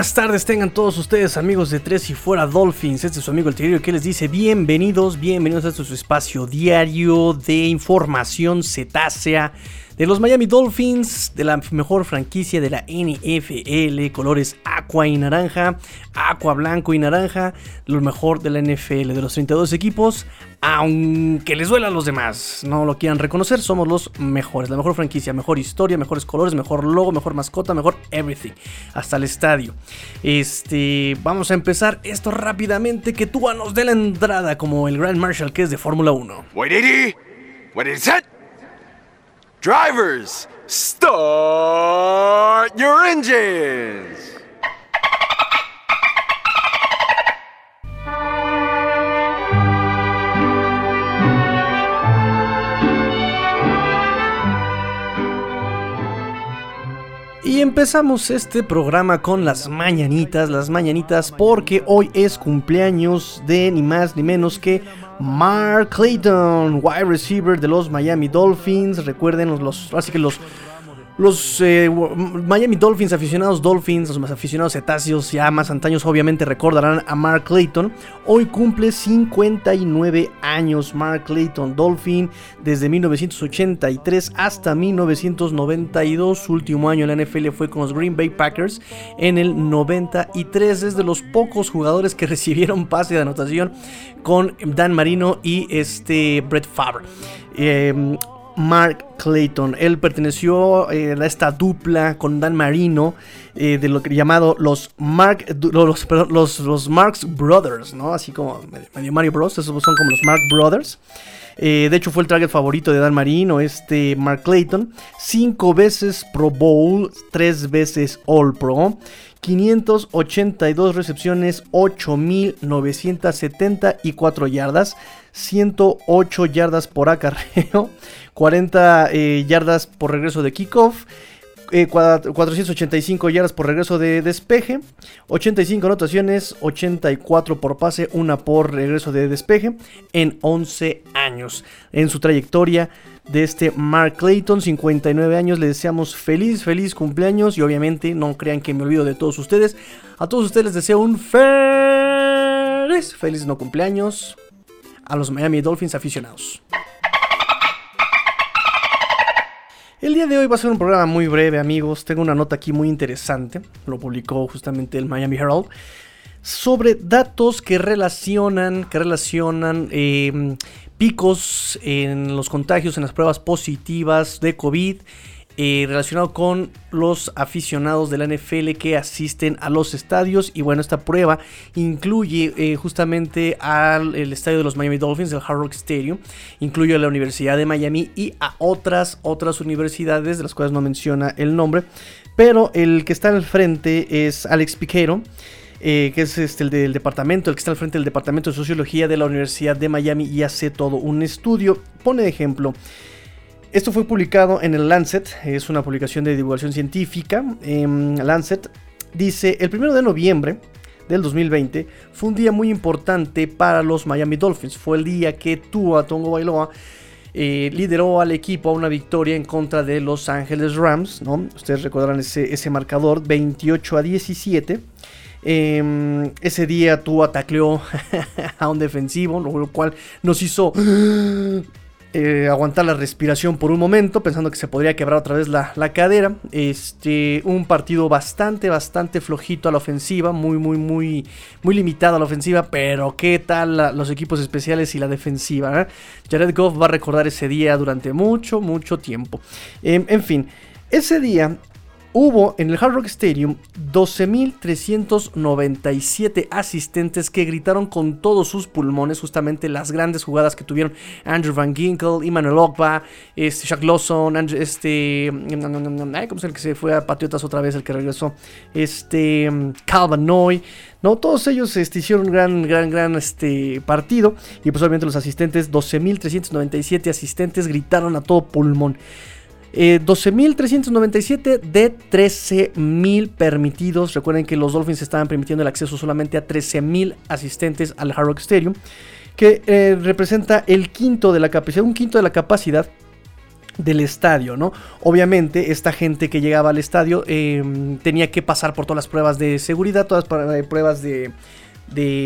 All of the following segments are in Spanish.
buenas tardes tengan todos ustedes amigos de Tres y Fuera Dolphins. Este es su amigo el Tigrillo que les dice bienvenidos, bienvenidos a este su espacio diario de información cetácea de los Miami Dolphins, de la mejor franquicia de la NFL, colores aqua y naranja, aqua blanco y naranja, lo mejor de la NFL, de los 32 equipos, aunque les duela a los demás, no lo quieran reconocer, somos los mejores, la mejor franquicia, mejor historia, mejores colores, mejor logo, mejor mascota, mejor everything, hasta el estadio. Este, vamos a empezar esto rápidamente, que tú nos dé la entrada como el Grand Marshal que es de Fórmula 1. Wait, What is it? Drivers, start your engines! Y empezamos este programa con las mañanitas, las mañanitas porque hoy es cumpleaños de ni más ni menos que Mark Clayton, wide receiver de los Miami Dolphins. Recuerden los, así que los los eh, Miami Dolphins, aficionados Dolphins, los más aficionados cetáceos ya más antaños obviamente recordarán a Mark Clayton. Hoy cumple 59 años Mark Clayton Dolphin desde 1983 hasta 1992. Su último año en la NFL fue con los Green Bay Packers en el 93. Es de los pocos jugadores que recibieron pase de anotación con Dan Marino y este Brett Favre. Eh, Mark Clayton. Él perteneció eh, a esta dupla con Dan Marino eh, de lo que llamado los Mark los, los, Marx Brothers, ¿no? Así como Mario Bros. Esos son como los Mark Brothers. Eh, de hecho, fue el target favorito de Dan Marino, este Mark Clayton. Cinco veces Pro Bowl, tres veces All Pro. 582 recepciones, 8.974 yardas, 108 yardas por acarreo, 40 eh, yardas por regreso de kickoff. 485 eh, yardas por regreso de despeje, 85 anotaciones, 84 por pase, una por regreso de despeje en 11 años. En su trayectoria de este Mark Clayton, 59 años, le deseamos feliz, feliz cumpleaños y obviamente no crean que me olvido de todos ustedes. A todos ustedes les deseo un feliz, feliz no cumpleaños a los Miami Dolphins aficionados. El día de hoy va a ser un programa muy breve, amigos. Tengo una nota aquí muy interesante. Lo publicó justamente el Miami Herald. Sobre datos que relacionan, que relacionan em, picos en los contagios, en las pruebas positivas de COVID eh, relacionado con los aficionados de la NFL que asisten a los estadios. Y bueno, esta prueba incluye eh, justamente al estadio de los Miami Dolphins, el Hard Rock Stadium, incluye a la Universidad de Miami y a otras, otras universidades, de las cuales no menciona el nombre. Pero el que está al frente es Alex Piquero. Eh, que es este, el del departamento, el que está al frente del departamento de sociología de la Universidad de Miami y hace todo un estudio. Pone de ejemplo esto fue publicado en el Lancet, es una publicación de divulgación científica. En Lancet dice, el 1 de noviembre del 2020 fue un día muy importante para los Miami Dolphins. Fue el día que Tua Tongo Bailoa eh, lideró al equipo a una victoria en contra de Los Ángeles Rams. ¿no? Ustedes recordarán ese, ese marcador 28 a 17. Em, ese día Tua tacleó a un defensivo, lo cual nos hizo eh, aguantar la respiración por un momento, pensando que se podría quebrar otra vez la, cadera. Este, un partido bastante, bastante flojito a la ofensiva, muy, muy, muy, muy limitado a la ofensiva, pero qué tal los equipos especiales y la defensiva. Eh? Jared Goff va a recordar ese día durante mucho, mucho tiempo. Em, en fin, ese día Hubo en el Hard Rock Stadium 12.397 asistentes que gritaron con todos sus pulmones justamente las grandes jugadas que tuvieron Andrew Van Ginkel, Emmanuel Ogba, este, Shaq Lawson, este, ¿cómo es el que se fue a Patriotas otra vez, el que regresó? Este, Calvin Noy, ¿no? Todos ellos este, hicieron un gran, gran, gran este, partido y pues obviamente los asistentes, 12.397 asistentes gritaron a todo pulmón. 12.397 eh, de 13.000 permitidos. Recuerden que los Dolphins estaban permitiendo el acceso solamente a 13.000 asistentes al Hard Rock Stadium, que eh, representa el quinto de la capacidad, un quinto de la capacidad del estadio, ¿no? Obviamente esta gente que llegaba al estadio em, tenía que pasar por todas las pruebas de seguridad, todas las pruebas de,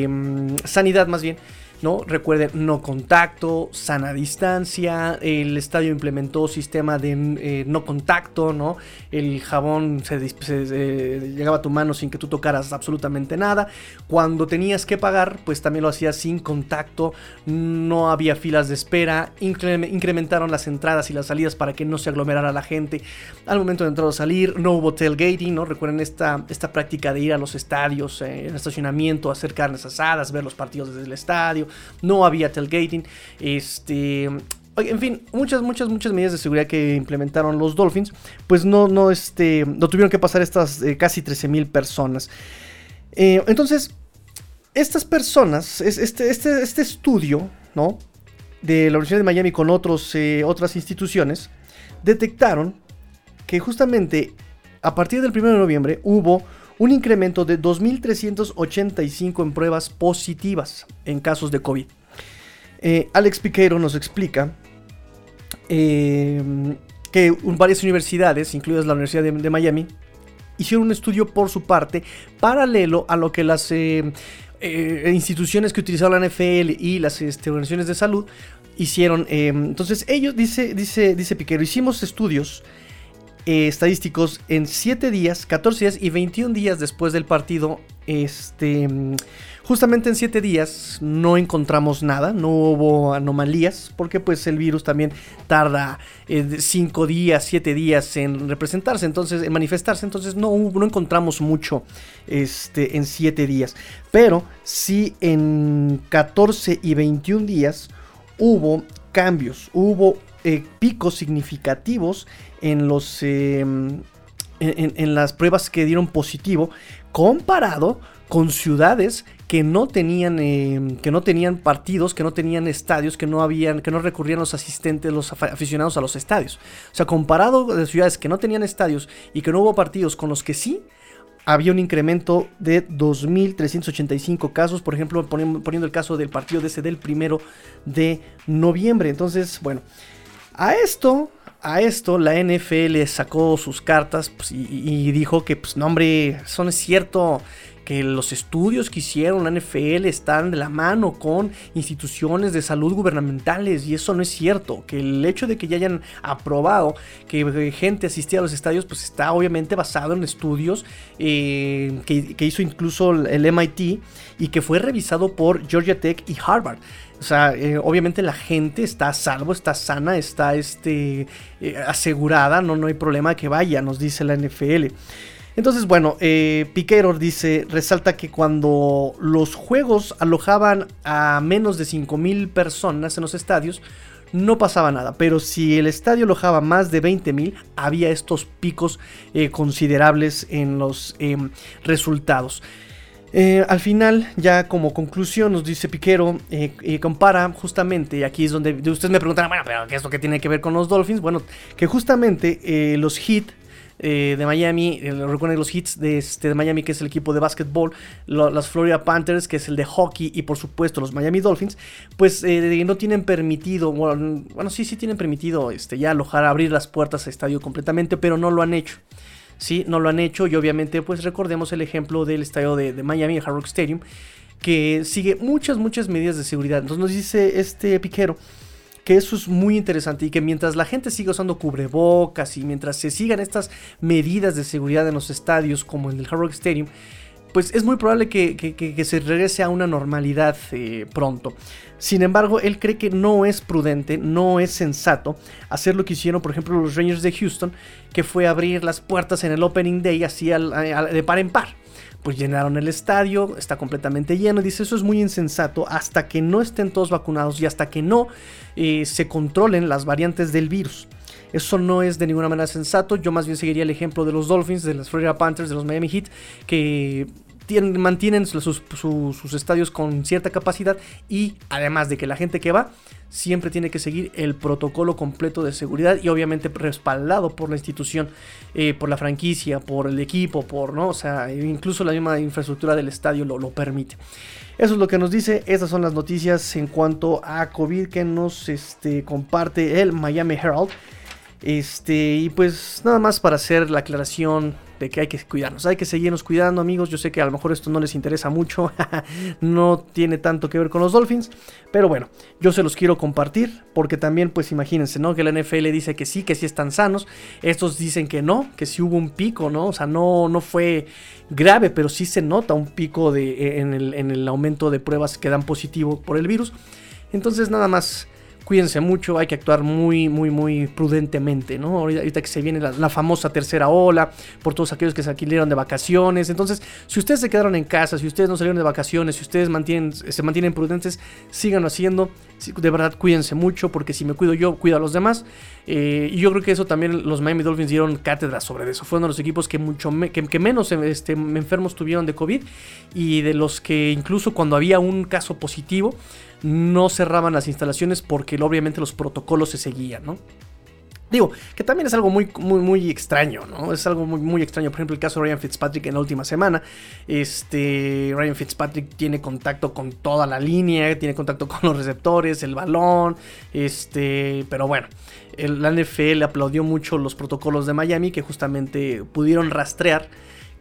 mm, sanidad más bien ¿no? Recuerden, no contacto, sana distancia, el estadio implementó sistema de eh, no contacto, ¿no? El jabón se, llegaba a tu mano sin que tú tocaras absolutamente nada. Cuando tenías que pagar, pues también lo hacías sin contacto, no había filas de espera, incrementaron las entradas y las salidas para que no se aglomerara la gente al momento de entrar o salir, no hubo tailgating, ¿no? Recuerden esta, esta práctica de ir a los estadios, eh, en estacionamiento, hacer carnes asadas, ver los partidos desde el estadio, no había tailgating, este... En fin, muchas, muchas, muchas medidas de seguridad que implementaron los Dolphins, pues no, no, este, no tuvieron que pasar estas eh, casi 13.000 personas. Eh, entonces, estas personas, este, este, este estudio, ¿no? De la Universidad de Miami con otros, eh, otras instituciones, detectaron que justamente a partir del 1 de noviembre hubo un incremento de 2.385 en pruebas positivas en casos de COVID. Eh, Alex Piqueiro nos explica eh, que varias universidades, incluidas la Universidad de, Miami, hicieron un estudio por su parte paralelo a lo que las eh, instituciones que utilizaban la NFL y las este, organizaciones de salud hicieron. entonces ellos, dice, dice, dice Piquero, hicimos estudios eh, estadísticos en 7 días, 14 días y 21 días después del partido. Este, justamente en 7 días no encontramos nada, no hubo anomalías, porque pues el virus también tarda 5 eh, días, 7 días en representarse, entonces en manifestarse, entonces no, no encontramos mucho este, en 7 días. Pero sí en 14 y 21 días hubo cambios, hubo eh, picos significativos en, los, em, en, las pruebas que dieron positivo comparado con ciudades que no tenían em, que no tenían partidos, que no tenían estadios, que no habían que no recurrían los asistentes, los aficionados a los estadios. O sea, comparado de ciudades que no tenían estadios y que no hubo partidos con los que sí había un incremento de 2.385 casos, por ejemplo, poniendo, el caso del partido de ese del primero de noviembre. Entonces, bueno, a esto, a esto la NFL sacó sus cartas pues, y, dijo que, pues no hombre, eso no es cierto, que los estudios que hicieron la NFL están de la mano con instituciones de salud gubernamentales y eso no es cierto, que el hecho de que ya hayan aprobado que gente asistía a los estadios pues está obviamente basado en estudios eh, que, hizo incluso el MIT y que fue revisado por Georgia Tech y Harvard. O sea, eh, obviamente la gente está a salvo, está sana, está este, eh, asegurada, no, no hay problema que vaya, nos dice la NFL. Entonces, bueno, eh, Piquero dice, resalta que cuando los juegos alojaban a menos de 5.000 personas en los estadios, no pasaba nada. Pero si el estadio alojaba más de 20.000, había estos picos considerables en los em, resultados. Eh, al final, ya como conclusión, nos dice Piquero, eh, compara justamente, y aquí es donde ustedes me preguntan, bueno, pero ¿qué es lo que tiene que ver con los Dolphins? Bueno, que justamente eh, los Heat de Miami, recuerden los hits de, este, de Miami, que es el equipo de básquetbol, los Florida Panthers, que es el de hockey, y por supuesto los Miami Dolphins, pues no tienen permitido, bueno, sí, sí tienen permitido este, ya alojar, abrir las puertas al estadio completamente, pero no lo han hecho. Sí, no lo han hecho y obviamente pues recordemos el ejemplo del estadio de, Miami, el Hard Rock Stadium, que sigue muchas, muchas medidas de seguridad. Entonces nos dice este piquero que eso es muy interesante y que mientras la gente siga usando cubrebocas y mientras se sigan estas medidas de seguridad en los estadios como en el Hard Rock Stadium, pues es muy probable que, se regrese a una normalidad eh, pronto. Sin embargo, él cree que no es prudente, no es sensato hacer lo que hicieron, por ejemplo, los Rangers de Houston, que fue abrir las puertas en el Opening Day así de par en par. Pues llenaron el estadio, está completamente lleno. Dice, eso es muy insensato hasta que no estén todos vacunados y hasta que no eh, se controlen las variantes del virus. Eso no es de ninguna manera sensato. Yo más bien seguiría el ejemplo de los Dolphins, de las Florida Panthers, de los Miami Heat, que mantienen sus, estadios con cierta capacidad y además de que la gente que va siempre tiene que seguir el protocolo completo de seguridad y obviamente respaldado por la institución, eh, por la franquicia, por el equipo, por, ¿no? O sea, incluso la misma infraestructura del estadio lo, lo permite. Eso es lo que nos dice, estas son las noticias en cuanto a COVID que nos este, comparte el Miami Herald. Este, y pues nada más para hacer la aclaración de que hay que cuidarnos, hay que seguirnos cuidando amigos, yo sé que a lo mejor esto no les interesa mucho, no tiene tanto que ver con los Dolphins, pero bueno, yo se los quiero compartir porque también pues imagínense, ¿no? Que la NFL dice que sí, que sí están sanos, estos dicen que no, que sí hubo un pico, ¿no? O sea, no, no fue grave, pero sí se nota un pico de, en, el, en el aumento de pruebas que dan positivo por el virus, entonces nada más cuídense mucho, hay que actuar muy, muy, muy prudentemente, ¿no? Ahorita, que se viene la, famosa tercera ola, por todos aquellos que se alquilaron de vacaciones. Entonces, si ustedes se quedaron en casa, si ustedes no salieron de vacaciones, si ustedes se mantienen prudentes, síganlo haciendo. De verdad, cuídense mucho, porque si me cuido yo, cuido a los demás. Eh, y yo creo que eso también los Miami Dolphins dieron cátedra sobre eso. Fueron los equipos que, mucho que, menos este, enfermos tuvieron de COVID y de los que incluso cuando había un caso positivo, no cerraban las instalaciones porque obviamente los protocolos se seguían, ¿no? Digo, que también es algo muy, muy, muy extraño, ¿no? Es algo muy, muy extraño. Por ejemplo, el caso de Ryan Fitzpatrick en la última semana. Este, Ryan Fitzpatrick tiene contacto con toda la línea, tiene contacto con los receptores, el balón, este, pero bueno. La NFL aplaudió mucho los protocolos de Miami que justamente pudieron rastrear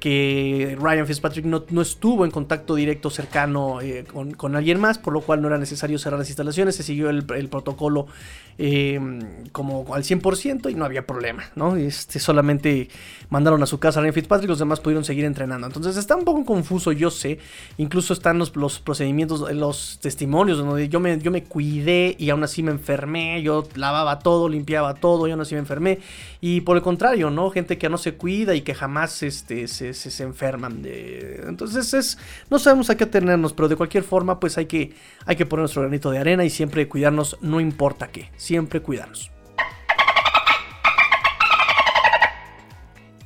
que Ryan Fitzpatrick no, estuvo en contacto directo cercano eh, con, alguien más, por lo cual no era necesario cerrar las instalaciones, se siguió el, protocolo eh, como al 100% y no había problema, ¿no? Este, solamente mandaron a su casa a Ryan Fitzpatrick, los demás pudieron seguir entrenando. Entonces está un poco confuso, yo sé, incluso están los, los procedimientos, los testimonios, donde yo me, yo me cuidé y aún así me enfermé, yo lavaba todo, limpiaba todo y aún así me enfermé. Y por el contrario, ¿no? Gente que no se cuida y que jamás este, se se, enferman. Entonces es, no sabemos a qué tenernos, pero de cualquier forma pues hay que, hay que poner nuestro granito de arena y siempre cuidarnos, no importa qué, siempre cuidarnos.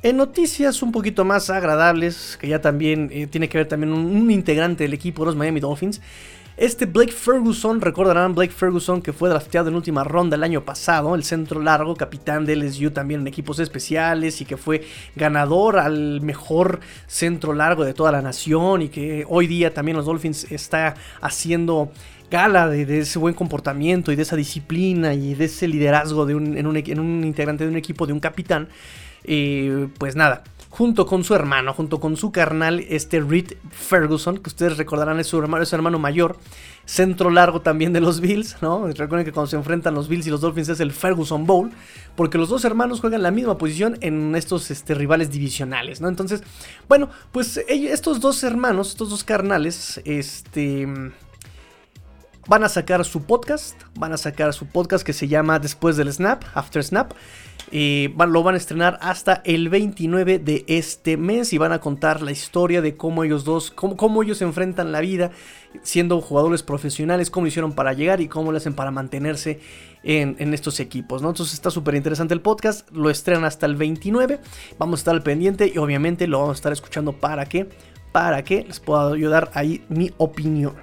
En noticias un poquito más agradables, que ya también eh, tiene que ver también un, un, integrante del equipo de los Miami Dolphins, este Blake Ferguson, recordarán Blake Ferguson que fue drafteado en última ronda el año pasado, el centro largo, capitán de LSU también en equipos especiales y que fue ganador al mejor centro largo de toda la nación y que hoy día también los Dolphins está haciendo gala de, ese buen comportamiento y de esa disciplina y de ese liderazgo de un, en, un, integrante de un equipo, de un capitán. Eh, pues nada, junto con su hermano, junto con su carnal, este Reed Ferguson, que ustedes recordarán es su hermano, es su hermano mayor, centro largo también de los Bills, ¿no? Recuerden que cuando se enfrentan los Bills y los Dolphins es el Ferguson Bowl, porque los dos hermanos juegan la misma posición en estos este, rivales divisionales, ¿no? Entonces, bueno, pues estos dos hermanos, estos dos carnales, este van a sacar su podcast, van a sacar su podcast que se llama Después del Snap, After Snap. Lo van a estrenar hasta el 29 de este mes y van a contar la historia de cómo ellos dos, cómo, ellos enfrentan la vida siendo jugadores profesionales, cómo hicieron para llegar y cómo lo hacen para mantenerse en, estos equipos, ¿no? Entonces está súper interesante el podcast, lo estrenan hasta el 29, vamos a estar al pendiente y obviamente lo vamos a estar escuchando para que, para que les pueda ayudar ahí mi opinión.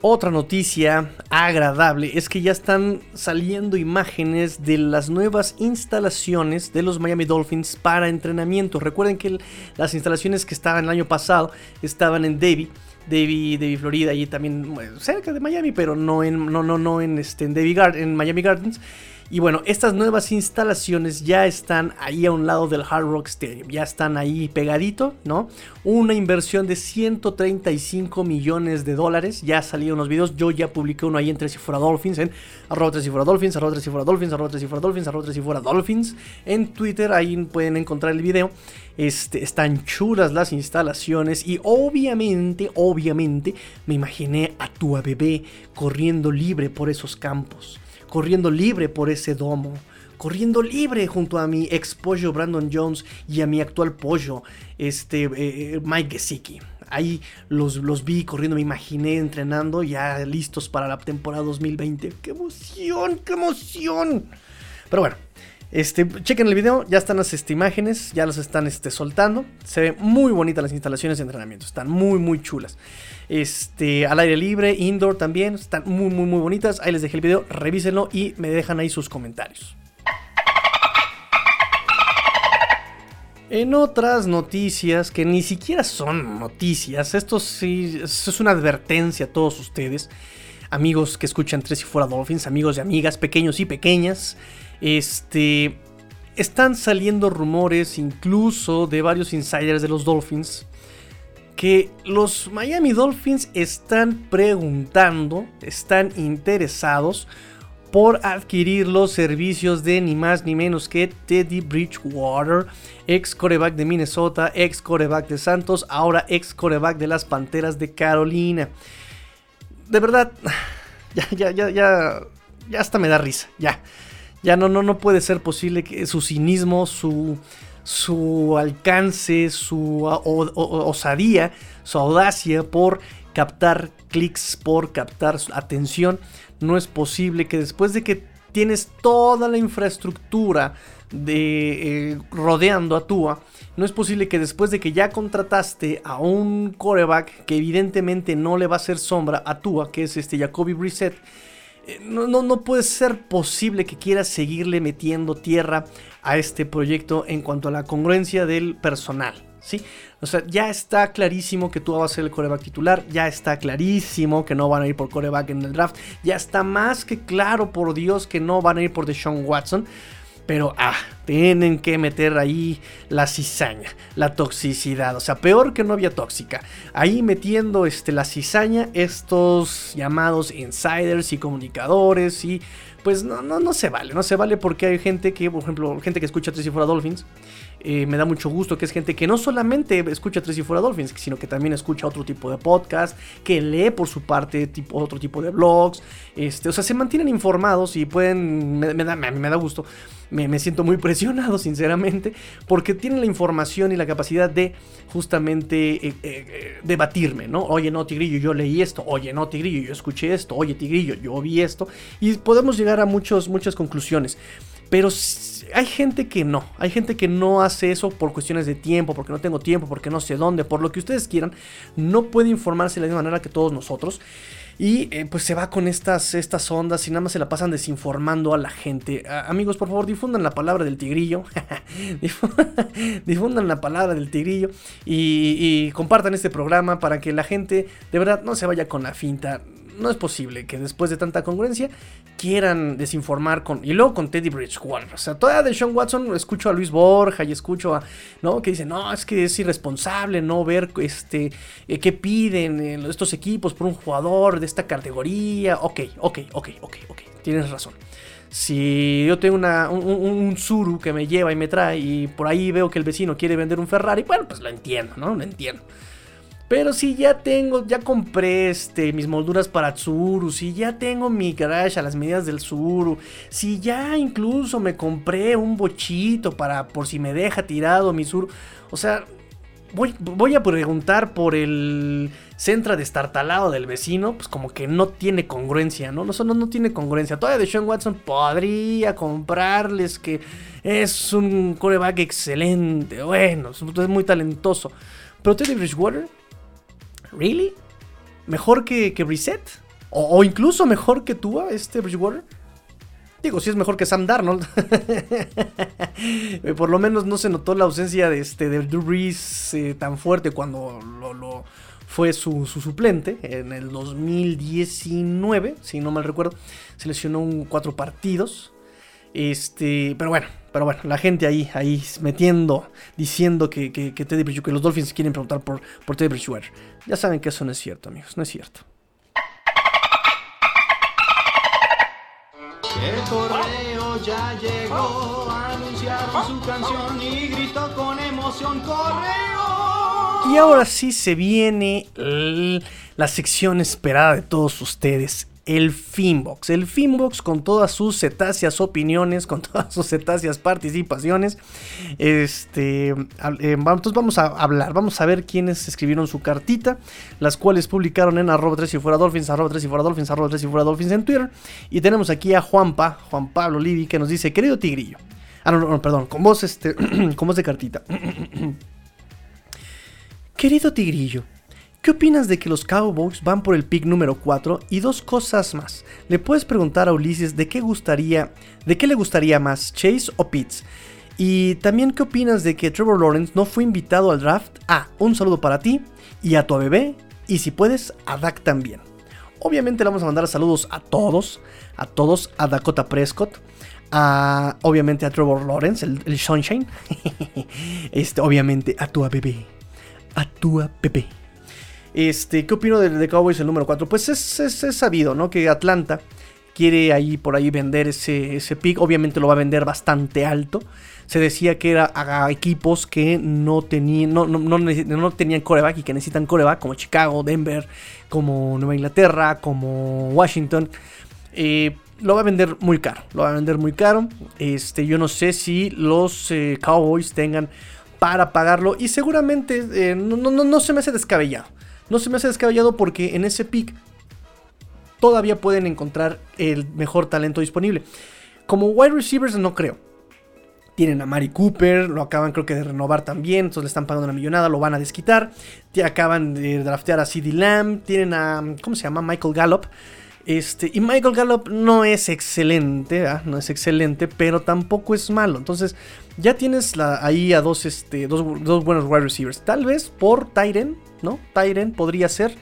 Otra noticia agradable es que ya están saliendo imágenes de las nuevas instalaciones de los Miami Dolphins para entrenamiento. Recuerden que las instalaciones que estaban el año pasado estaban en Davie, Davie, Florida, y también cerca de Miami, pero no en, no, no, no en, este, en, en Miami Gardens. Y bueno, estas nuevas instalaciones ya están ahí a un lado del Hard Rock Stadium, ya están ahí pegadito, ¿no? Una inversión de 135 millones de dólares, ya salieron los videos, yo ya publiqué uno ahí en Tres y Fuera Dolphins, en arroba Tres y Fuera Dolphins, arroba Tres y Fuera Dolphins, Fuera Dolphins, Fuera Dolphins, en Twitter, ahí pueden encontrar el video. Este, están chulas las instalaciones y obviamente, obviamente, me imaginé a tu bebé corriendo libre por esos campos corriendo libre por ese domo, corriendo libre junto a mi ex pollo Brandon Jones y a mi actual pollo, este eh, eh, Mike Gesicki. Ahí los, los vi corriendo, me imaginé entrenando, ya listos para la temporada 2020. ¡Qué emoción! ¡Qué emoción! Pero bueno, este, chequen el video, ya están las este, imágenes, ya las están este, soltando. Se ven muy bonitas las instalaciones de entrenamiento, están muy, muy chulas. Este, al aire libre, indoor también, están muy, muy, muy bonitas. Ahí les dejé el video, revísenlo y me dejan ahí sus comentarios. En otras noticias que ni siquiera son noticias, esto sí es una advertencia a todos ustedes. amigos que escuchan Tres y Fuera Dolphins, amigos y amigas, pequeños y pequeñas, este, están saliendo rumores incluso de varios insiders de los Dolphins que los Miami Dolphins están preguntando, están interesados por adquirir los servicios de ni más ni menos que Teddy Bridgewater, ex coreback de Minnesota, ex coreback de Santos, ahora ex coreback de las Panteras de Carolina. De verdad, ya, ya, ya, ya, ya hasta me da risa, ya. Ya no, no, no puede ser posible que su cinismo, su, su alcance, su osadía, su audacia por captar clics, por captar atención. No es posible que después de que tienes toda la infraestructura de eh, rodeando a Tua, no es posible que después de que ya contrataste a un coreback que evidentemente no le va a hacer sombra a Tua, que es este Jacoby Brissett, no, no, no, puede ser posible que quieras seguirle metiendo tierra a este proyecto en cuanto a la congruencia del personal. ¿sí? O sea, ya está clarísimo que tú vas a ser el coreback titular, ya está clarísimo que no van a ir por coreback en el draft, ya está más que claro, por Dios, que no van a ir por Deshaun Watson. Pero, ah, tienen que meter ahí la cizaña, la toxicidad. O sea, peor que novia tóxica. Ahí metiendo este, la cizaña, estos llamados insiders y comunicadores y pues no, no, no se vale, no se vale porque hay gente que, por ejemplo, gente que escucha Tres y Fuera Dolphins, eh, me da mucho gusto que es gente que no solamente escucha Tres y Fuera Dolphins, sino que también escucha otro tipo de podcast, que lee por su parte otro tipo de blogs, este, o sea, se mantienen informados y pueden, me, da, a mí me da gusto, me, siento muy presionado, sinceramente, porque tienen la información y la capacidad de justamente eh, eh, debatirme, ¿no? Oye, no, Tigrillo, yo leí esto, oye, no, Tigrillo, yo escuché esto, oye, Tigrillo, yo vi esto, y podemos llegar a muchos, muchas conclusiones. Pero hay gente que no, hay gente que no hace eso por cuestiones de tiempo, porque no tengo tiempo, porque no sé dónde, por lo que ustedes quieran, no puede informarse de la misma manera que todos nosotros. Y eh, pues se va con estas, estas ondas y nada más se la pasan desinformando a la gente. amigos, por favor, difundan la palabra del tigrillo. difundan la palabra del tigrillo. Y, y compartan este programa para que la gente de verdad no se vaya con la finta no es posible que después de tanta congruencia quieran desinformar con. Y luego con Teddy Bridgewater. O sea, todavía de Sean Watson escucho a Luis Borja y escucho a. ¿No? Que dice, no, es que es irresponsable no ver este. Eh, qué piden estos equipos por un jugador de esta categoría. Ok, ok, ok, ok, ok. Tienes razón. Si yo tengo una, un, un, Zuru que me lleva y me trae y por ahí veo que el vecino quiere vender un Ferrari, bueno, pues lo entiendo, ¿no? Lo entiendo. Pero si ya tengo, ya compré este, mis molduras para Tsuru, si ya tengo mi garage a las medidas del Tsuru, si ya incluso me compré un bochito para por si me deja tirado mi Tsuru, o sea, voy, voy a preguntar por el centra destartalado del vecino, pues como que no tiene congruencia, ¿no? No, no, no tiene congruencia. Todavía de Sean Watson podría comprarles que es un coreback excelente, bueno, es muy talentoso. Pero Teddy Bridgewater ¿Really? ¿Mejor que, que? O, incluso mejor que Tua, este Bridgewater? Digo, si es mejor que Sam Darnold. Por lo menos no se notó la ausencia de, este, de Drew Brees eh, tan fuerte cuando lo, fue su, suplente en el 2019, si no mal recuerdo. Se lesionó cuatro partidos. Este, pero bueno, pero bueno, la gente ahí, ahí metiendo, diciendo que, que, Teddy Bridgewater, que los Dolphins quieren preguntar por, por Teddy Bridgewater. Ya saben que eso no es cierto, amigos, no es cierto. El correo ya llegó, anunciaron su canción y gritó con emoción correo. Y ahora sí se viene la sección esperada de todos ustedes, el Finbox. El Finbox con todas sus cetáceas opiniones, con todas sus cetáceas participaciones. Este, eh, entonces vamos a hablar, vamos a ver quiénes escribieron su cartita, las cuales publicaron en arroba 3 y fuera dolphins, arroba 3 y fuera dolphins, arroba 3 y fuera dolphins en Twitter. Y tenemos aquí a Juanpa, Juan Pablo Livi, que nos dice, querido tigrillo. Ah, no, no, perdón, con voz, este, con voz de cartita. querido tigrillo. ¿Qué opinas de que los Cowboys van por el pick número 4? Y dos cosas más. Le puedes preguntar a Ulises de qué gustaría, de qué le gustaría más, Chase o Pitts. Y también qué opinas de que Trevor Lawrence no fue invitado al draft. Ah, un saludo para ti y a tu bebé y si puedes a Dak también. Obviamente le vamos a mandar saludos a todos, a todos, a Dakota Prescott, a, obviamente a Trevor Lawrence, el, el Sunshine, este, obviamente a tu bebé, a tu bebé. Este, ¿qué opino de, Cowboys el número 4? Pues es, sabido, ¿no? Que Atlanta quiere ahí por ahí vender ese, ese pick, obviamente lo va a vender bastante alto. Se decía que era a equipos que no tenían, no, no, coreback y que necesitan coreback, como Chicago, Denver, como Nueva Inglaterra, como Washington. Eh, lo va a vender muy caro. Lo va a vender muy caro. Este, yo no sé si los eh, Cowboys tengan para pagarlo. Y seguramente eh, no, no, no, se me hace descabellado. No se me hace descabellado porque en ese pick todavía pueden encontrar el mejor talento disponible. Como wide receivers no creo. Tienen a Mari Cooper, lo acaban creo que de renovar también, entonces le están pagando una millonada, lo van a desquitar. Acaban de draftear a CD Lamb, tienen a, ¿cómo se llama? Michael Gallup. Este, y Michael Gallup no es excelente, no es excelente, pero tampoco es malo. Entonces, ya tienes ahí a dos, este, dos, dos, buenos wide receivers. Tal vez por Tyren, ¿no? Tyren podría ser.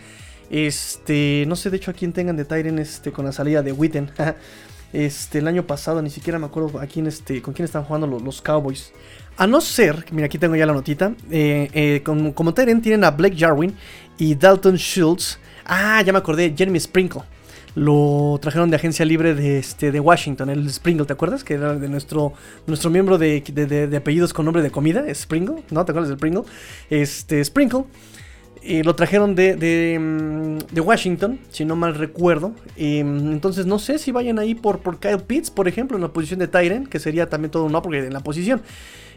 Este, no sé de hecho a quién tengan de Tyren este, con la salida de Witten. este, el año pasado ni siquiera me acuerdo a quién, este, con quién están jugando los, los Cowboys. A no ser, mira, aquí tengo ya la notita. Eh, eh, como, como Tyren tienen a Blake Jarwin y Dalton Schultz. Ah, ya me acordé, Jeremy Sprinkle lo trajeron de agencia libre de, este, de Washington, el Springle, ¿te acuerdas? Que era de nuestro, nuestro miembro de, de, apellidos con nombre de comida, Springle, ¿no? ¿Te acuerdas del Pringle? Este, Sprinkle. Eh, lo trajeron de, de, mm, de, Washington, si no mal recuerdo. Eh, entonces no sé si vayan ahí por, por Kyle Pitts, por ejemplo, en la posición de Tyren, que sería también todo un porque en la posición.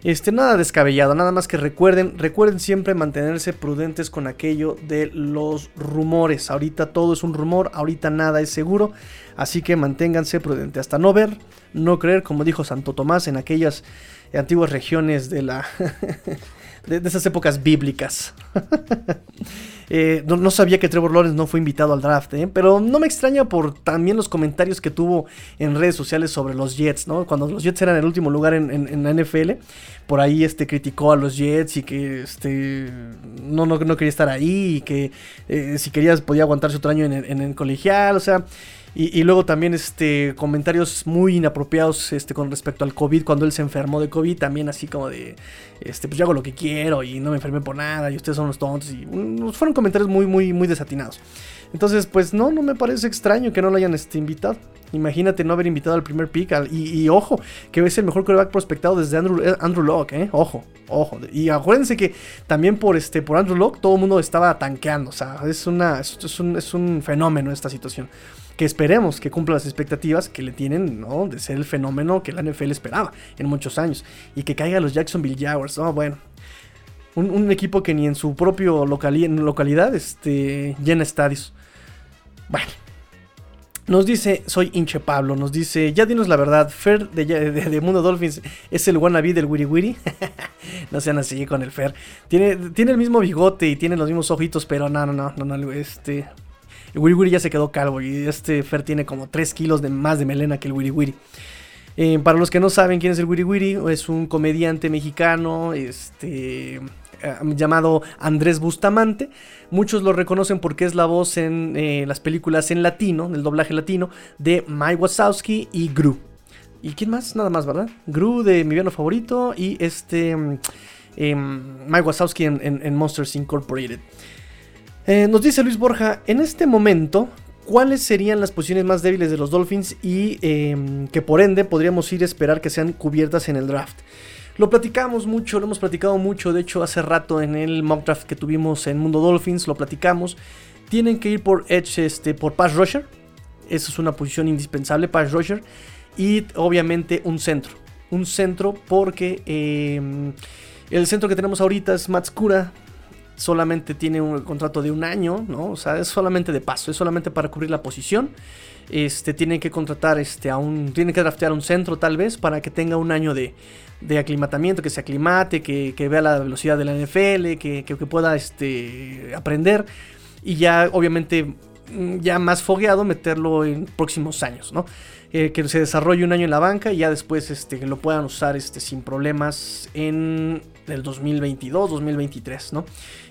Este, nada descabellado, nada más que recuerden, recuerden siempre mantenerse prudentes con aquello de los rumores. Ahorita todo es un rumor, ahorita nada es seguro, así que manténganse prudentes hasta no ver, no creer, como dijo Santo Tomás en aquellas antiguas regiones de la de, esas épocas bíblicas. Eh, no, sabía que Trevor Lawrence no fue invitado al draft, ¿eh? pero no me extraña por también los comentarios que tuvo en redes sociales sobre los Jets, ¿no? Cuando los Jets eran el último lugar en, la NFL, por ahí este, criticó a los Jets y que este, no, no, no quería estar ahí y que eh, si quería podía aguantarse otro año en, en el colegial, o sea... Y, luego también este, comentarios muy inapropiados este, con respecto al COVID, cuando él se enfermó de COVID, también así como de, este, pues yo hago lo que quiero y no me enfermé por nada y ustedes son unos tontos. Y fueron comentarios muy, muy, muy desatinados. Entonces, pues no, no me parece extraño que no lo hayan este, invitado. Imagínate no haber invitado al primer pick. y, ojo, que es el mejor quarterback prospectado desde Andrew, eh, Andrew Locke, ¿eh? Ojo, ojo. Y acuérdense que también por, este, por Andrew Locke todo el mundo estaba tanqueando. O sea, es, una, es, un, es un fenómeno esta situación que esperemos que cumpla las expectativas que le tienen, ¿no? De ser el fenómeno que la NFL esperaba en muchos años. Y que caiga los Jacksonville Jaguars, oh, bueno. Un, equipo que ni en su propio localidad este, llena estadios. Bueno. Nos dice, soy hinche Pablo, nos dice, ya dinos la verdad, Fer de, de, Mundo Dolphins es el wannabe del Wiri Wiri. no sean así con el Fer. Tiene, tiene el mismo bigote y tiene los mismos ojitos, pero no, no, no, no, no, este... El Wiri Wiri ya se quedó calvo y este Fer tiene como 3 kilos de más de melena que el Wiri Wiri. Eh, para los que no saben quién es el Wiri Wiri, es un comediante mexicano este, eh, llamado Andrés Bustamante. Muchos lo reconocen porque es la voz en eh, las películas en latino, en el doblaje latino, de Mike Wazowski y Gru. ¿Y quién más? Nada más, ¿verdad? Gru de Mi Villano Favorito y este mm, em, Mike Wazowski en Monsters Incorporated. Eh, nos dice Luis Borja, en este momento, ¿cuáles serían las posiciones más débiles de los Dolphins y em, que por ende podríamos ir a esperar que sean cubiertas en el draft? Lo platicamos mucho, lo hemos platicado mucho, de hecho hace rato en el mock draft que tuvimos en Mundo Dolphins lo platicamos. Tienen que ir por Edge, este, por Pass Rusher. Esa es una posición indispensable, Pass Rusher. Y obviamente un centro. Un centro porque em, el centro que tenemos ahorita es Matskura solamente tiene un contrato de un año, ¿no? O sea, es solamente de paso, es solamente para cubrir la posición. Este, tienen que contratar este, a un, tienen que draftear un centro tal vez para que tenga un año de, de aclimatamiento, que se aclimate, que, que, vea la velocidad de la NFL, que, que, pueda este, aprender y ya obviamente mm, ya más fogueado meterlo en próximos años, ¿no? Eh, que se desarrolle un año en la banca y ya después este, lo puedan usar este, sin problemas en del 2022, 2023, ¿no?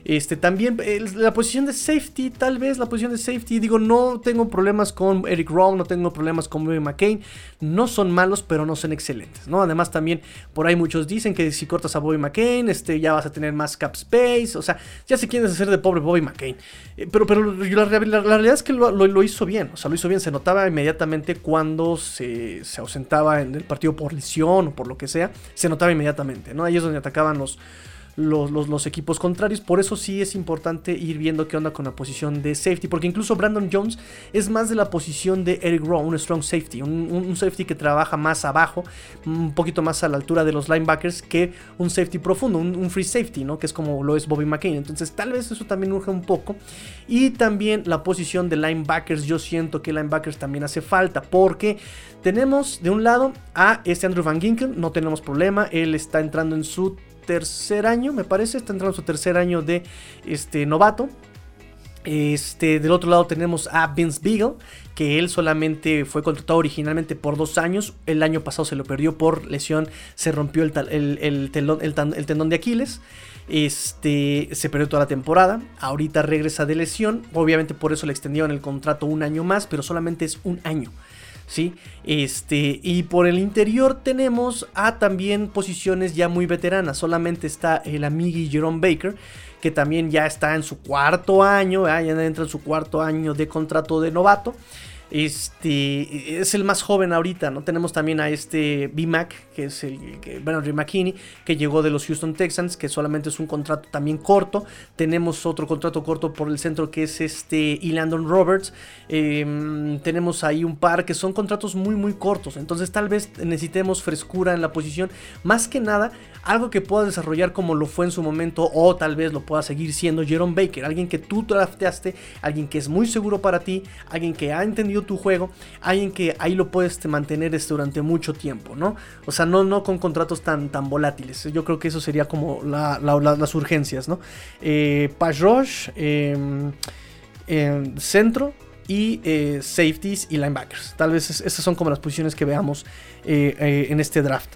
Este, también la posición de safety, tal vez la posición de safety, digo, no tengo problemas con Eric Rowe, no tengo problemas con Bobby McCain, no son malos, pero no son excelentes, ¿no? Además también por ahí muchos dicen que si cortas a Bobby McCain, este, ya vas a tener más cap space, o sea, ya se quieren hacer de pobre Bobby McCain. Eh, pero, pero la, realidad es que lo, hizo bien, o sea, lo hizo bien, se notaba inmediatamente cuando se, se ausentaba en el partido por lesión o por lo que sea, se notaba inmediatamente, ¿no? Ahí es donde atacaban los los, equipos contrarios. Por eso sí es importante ir viendo qué onda con la posición de safety. Porque incluso Brandon Jones es más de la posición de Eric Rowe, un strong safety. Un, safety que trabaja más abajo, un poquito más a la altura de los linebackers que un safety profundo, un, free safety, ¿no? Que es como lo es Bobby McCain. Entonces tal vez eso también urge un poco. Y también la posición de linebackers. Yo siento que linebackers también hace falta. Porque tenemos de un lado a este Andrew Van Ginkel. No tenemos problema. Él está entrando en su tercer año, me parece, está entrando en su tercer año de este, novato. Este, del otro lado tenemos a Vince Beagle, que él solamente fue contratado originalmente por dos años. El año pasado se lo perdió por lesión, se rompió el, el, telón, el, tendón de Aquiles. Este, se perdió toda la temporada. Ahorita regresa de lesión. Obviamente por eso le extendieron el contrato un año más, pero solamente es un año. ¿Sí? Este, y por el interior tenemos a también posiciones ya muy veteranas. Solamente está el amigui Jerome Baker, que también ya está en su cuarto año, ya entra en su cuarto año de contrato de novato. Este es el más joven ahorita, ¿no? Tenemos también a este B-Mac, que es el que, bueno, McKinney, que llegó de los Houston Texans, que solamente es un contrato también corto. Tenemos otro contrato corto por el centro que es este y Landon Roberts. Em, tenemos ahí un par que son contratos muy, muy cortos. Entonces, tal vez necesitemos frescura en la posición. Más que nada, algo que pueda desarrollar como lo fue en su momento, o tal vez lo pueda seguir siendo Jerome Baker, alguien que tú drafteaste, alguien que es muy seguro para ti, alguien que ha entendido tu juego, alguien que ahí lo puedes este, mantener este, durante mucho tiempo, ¿no? O sea, no, no con contratos tan, tan volátiles. Yo creo que eso sería como las urgencias, ¿no? Eh, Rush, em, em, centro y eh, safeties y linebackers. Tal vez esas son como las posiciones que veamos eh, eh, en este draft.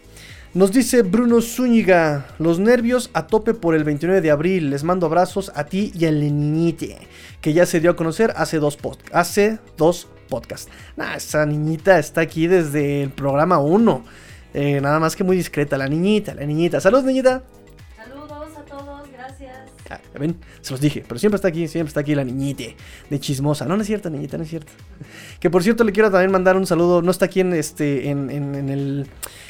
Nos dice Bruno Zúñiga, los nervios a tope por el 29 de abril. Les mando abrazos a ti y a Leninite, que ya se dio a conocer hace dos, hace dos podcast. Nah, esa niñita está aquí desde el programa 1. Eh, nada más que muy discreta, la niñita, la niñita. Saludos, niñita. Saludos a todos, gracias. Ah, ven, se los dije, pero siempre está aquí, siempre está aquí la niñita de chismosa. No, no es cierto, niñita, no es cierto. Que por cierto le quiero también mandar un saludo. No está aquí en este, en, en, el,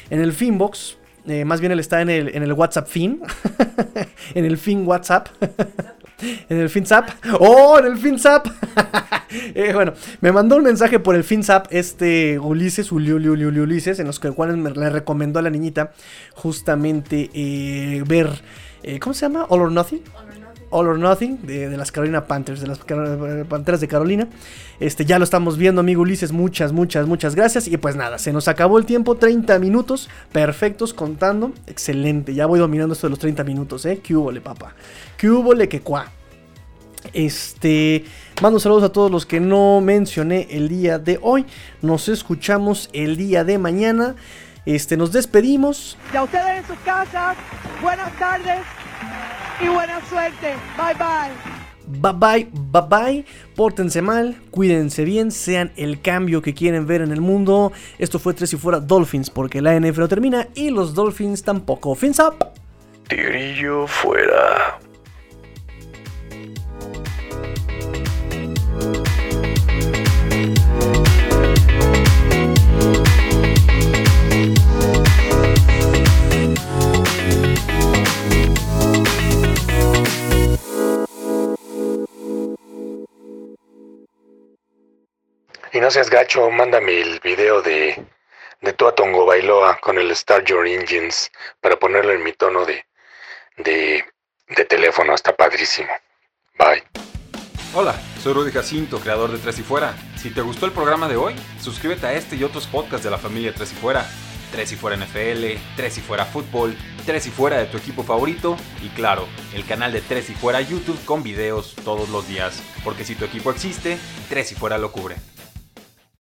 en el Finbox. Eh, más bien él está en el, en el WhatsApp Fin. en el Fin WhatsApp. en el FinZap. ¡Oh! En el FinZap. eh, bueno, me mandó un mensaje por el FinZap este Ulises, Ulises, en los cuales me le recomendó a la niñita justamente eh, ver. Eh, ¿Cómo se llama? All or Nothing. All or Nothing de, las Carolina Panthers, de las Panteras de Carolina. Este, ya lo estamos viendo, amigo Ulises. Muchas, muchas, muchas gracias. Y pues nada, se nos acabó el tiempo. 30 minutos perfectos contando. Excelente. Ya voy dominando esto de los 30 minutos, ¿eh? ¿Qué hubo, papá? ¿Qué hubo, que cuá? Este, mando saludos a todos los que no mencioné el día de hoy. Nos escuchamos el día de mañana. Este, nos despedimos. Y a ustedes en sus casas, buenas tardes y buena suerte. Bye bye. Bye bye, bye bye. Pórtense mal, cuídense bien, sean el cambio que quieren ver en el mundo. Esto fue Tres y Fuera Dolphins porque la NFL no termina y los Dolphins tampoco. Fins up. Tirillo fuera. No seas gacho, mándame el video de, de Tua Tongo Bailoa con el Start Your Engines para ponerlo en mi tono de, de, de teléfono. Está padrísimo. Bye. Hola, soy Rudy Jacinto, creador de Tres y Fuera. Si te gustó el programa de hoy, suscríbete a este y otros podcasts de la familia Tres y Fuera. Tres y Fuera NFL, Tres y Fuera Fútbol, Tres y Fuera de tu equipo favorito y claro, el canal de Tres y Fuera YouTube con videos todos los días. Porque si tu equipo existe, Tres y Fuera lo cubre.